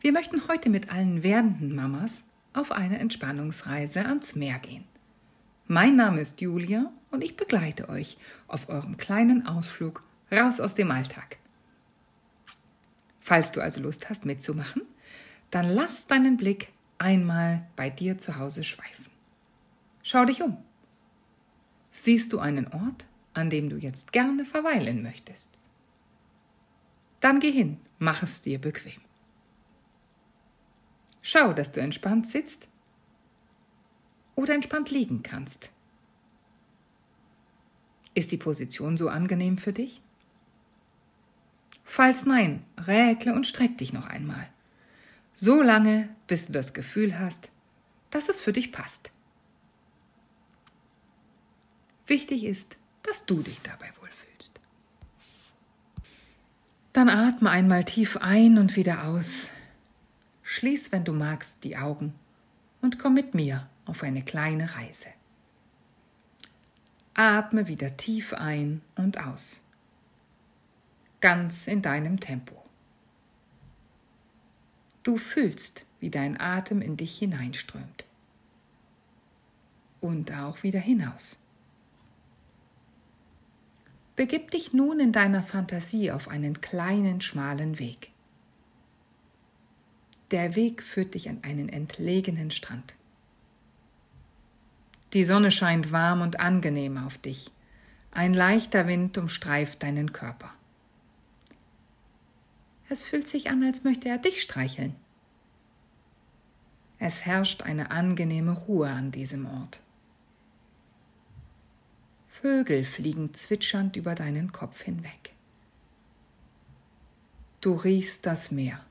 Wir möchten heute mit allen werdenden Mamas auf eine Entspannungsreise ans Meer gehen. Mein Name ist Julia und ich begleite euch auf eurem kleinen Ausflug raus aus dem Alltag. Falls du also Lust hast mitzumachen, dann lass deinen Blick einmal bei dir zu Hause schweifen. Schau dich um. Siehst du einen Ort, an dem du jetzt gerne verweilen möchtest? Dann geh hin, mach es dir bequem. Schau, dass du entspannt sitzt oder entspannt liegen kannst. Ist die Position so angenehm für dich? Falls nein, räkle und streck dich noch einmal. So lange, bis du das Gefühl hast, dass es für dich passt. Wichtig ist, dass du dich dabei wohlfühlst. Dann atme einmal tief ein und wieder aus. Schließ, wenn du magst, die Augen und komm mit mir auf eine kleine Reise. Atme wieder tief ein und aus. Ganz in deinem Tempo. Du fühlst, wie dein Atem in dich hineinströmt. Und auch wieder hinaus. Begib dich nun in deiner Fantasie auf einen kleinen, schmalen Weg. Der Weg führt dich an einen entlegenen Strand. Die Sonne scheint warm und angenehm auf dich. Ein leichter Wind umstreift deinen Körper. Es fühlt sich an, als möchte er dich streicheln. Es herrscht eine angenehme Ruhe an diesem Ort. Vögel fliegen zwitschernd über deinen Kopf hinweg. Du riechst das Meer,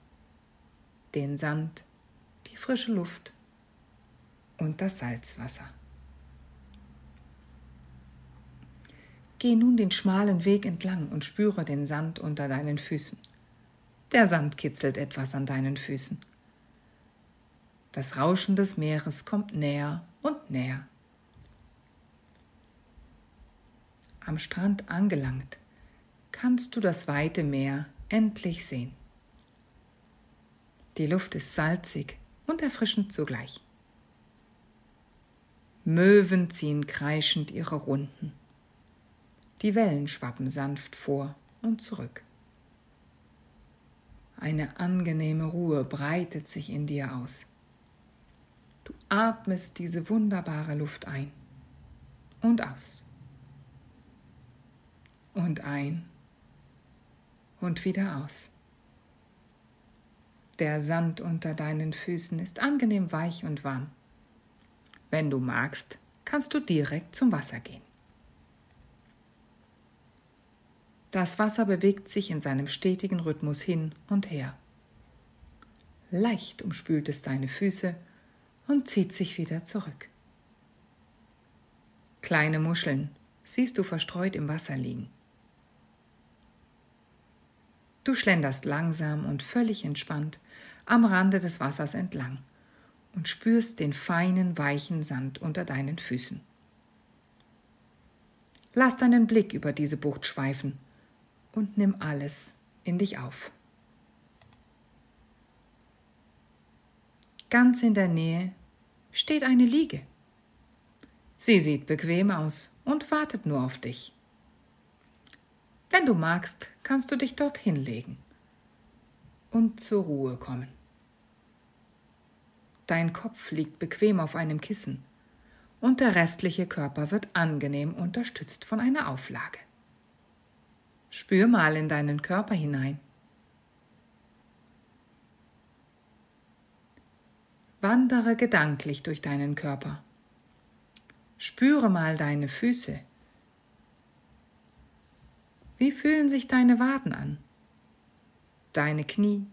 den Sand, die frische Luft und das Salzwasser. Geh nun den schmalen Weg entlang und spüre den Sand unter deinen Füßen. Der Sand kitzelt etwas an deinen Füßen. Das Rauschen des Meeres kommt näher und näher. Am Strand angelangt, kannst du das weite Meer endlich sehen. Die Luft ist salzig und erfrischend zugleich. Möwen ziehen kreischend ihre Runden. Die Wellen schwappen sanft vor und zurück. Eine angenehme Ruhe breitet sich in dir aus. Du atmest diese wunderbare Luft ein und aus. Und ein und wieder aus. Der Sand unter deinen Füßen ist angenehm weich und warm. Wenn du magst, kannst du direkt zum Wasser gehen. Das Wasser bewegt sich in seinem stetigen Rhythmus hin und her. Leicht umspült es deine Füße und zieht sich wieder zurück. Kleine Muscheln siehst du verstreut im Wasser liegen. Du schlenderst langsam und völlig entspannt am Rande des Wassers entlang und spürst den feinen, weichen Sand unter deinen Füßen. Lass deinen Blick über diese Bucht schweifen und nimm alles in dich auf. Ganz in der Nähe steht eine Liege. Sie sieht bequem aus und wartet nur auf dich. Wenn du magst, kannst du dich dort hinlegen und zur Ruhe kommen. Dein Kopf liegt bequem auf einem Kissen und der restliche Körper wird angenehm unterstützt von einer Auflage. Spür mal in deinen Körper hinein. Wandere gedanklich durch deinen Körper. Spüre mal deine Füße. Wie fühlen sich deine Waden an? Deine Knie?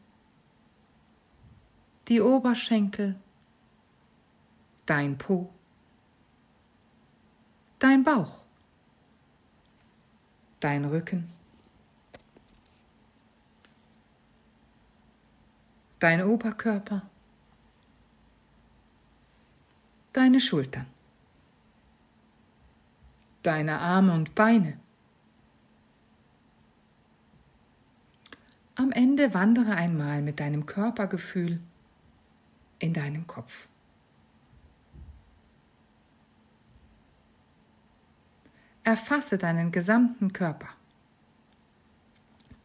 Die Oberschenkel? Dein Po? Dein Bauch? Dein Rücken? dein Oberkörper, deine Schultern, deine Arme und Beine, Am Ende wandere einmal mit deinem Körpergefühl in deinem Kopf. Erfasse deinen gesamten Körper.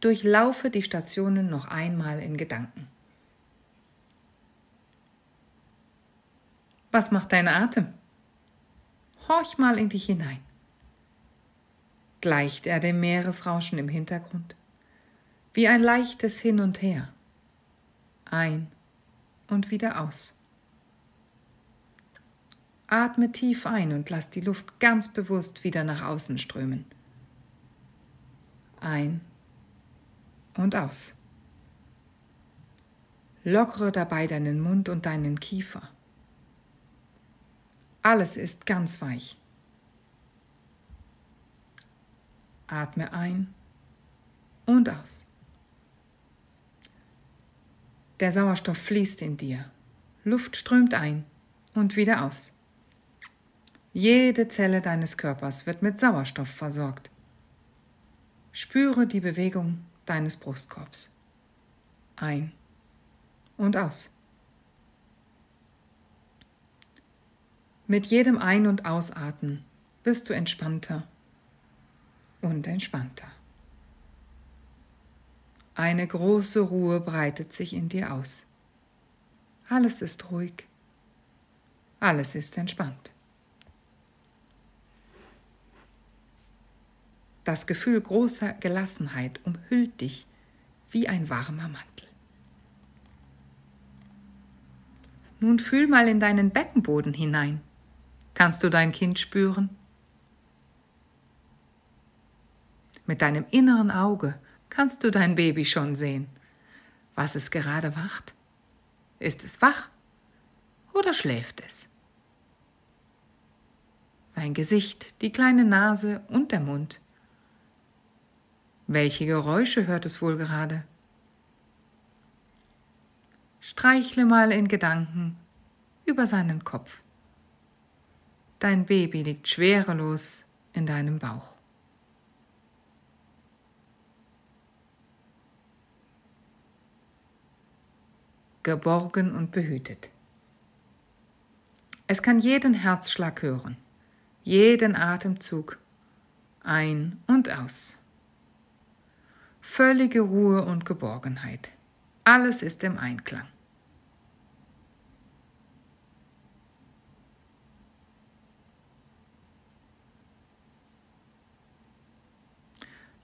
Durchlaufe die Stationen noch einmal in Gedanken. Was macht dein Atem? Horch mal in dich hinein. Gleicht er dem Meeresrauschen im Hintergrund? Wie ein leichtes Hin und Her. Ein und wieder aus. Atme tief ein und lass die Luft ganz bewusst wieder nach außen strömen. Ein und aus. Lockere dabei deinen Mund und deinen Kiefer. Alles ist ganz weich. Atme ein und aus. Der Sauerstoff fließt in dir. Luft strömt ein und wieder aus. Jede Zelle deines Körpers wird mit Sauerstoff versorgt. Spüre die Bewegung deines Brustkorbs. Ein und aus. Mit jedem Ein- und Ausatmen wirst du entspannter und entspannter. Eine große Ruhe breitet sich in dir aus. Alles ist ruhig. Alles ist entspannt. Das Gefühl großer Gelassenheit umhüllt dich wie ein warmer Mantel. Nun fühl mal in deinen Beckenboden hinein. Kannst du dein Kind spüren? Mit deinem inneren Auge kannst du dein Baby schon sehen. Was es gerade wacht? Ist es wach oder schläft es? Dein Gesicht, die kleine Nase und der Mund. Welche Geräusche hört es wohl gerade? Streichle mal in Gedanken über seinen Kopf. Dein Baby liegt schwerelos in deinem Bauch. Geborgen und behütet. Es kann jeden Herzschlag hören, jeden Atemzug ein und aus. Völlige Ruhe und Geborgenheit. Alles ist im Einklang.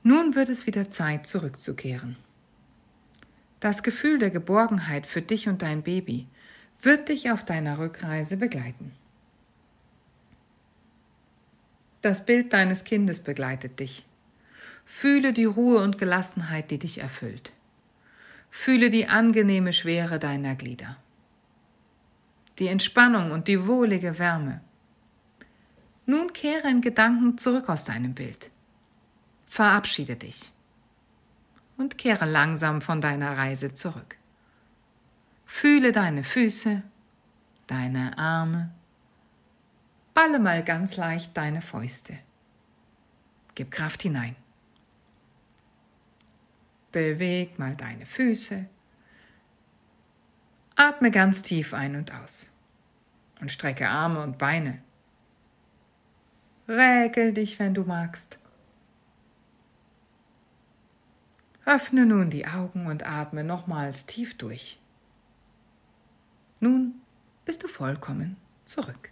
Nun wird es wieder Zeit, zurückzukehren. Das Gefühl der Geborgenheit für dich und dein Baby wird dich auf deiner Rückreise begleiten. Das Bild deines Kindes begleitet dich. Fühle die Ruhe und Gelassenheit, die dich erfüllt. Fühle die angenehme Schwere deiner Glieder. Die Entspannung und die wohlige Wärme. Nun kehre in Gedanken zurück aus deinem Bild. Verabschiede dich und kehre langsam von deiner Reise zurück. Fühle deine Füße, deine Arme, balle mal ganz leicht deine Fäuste. Gib Kraft hinein. Beweg mal deine Füße. Atme ganz tief ein und aus und strecke Arme und Beine. Räkel dich, wenn du magst. Öffne nun die Augen und atme nochmals tief durch. Nun bist du vollkommen zurück.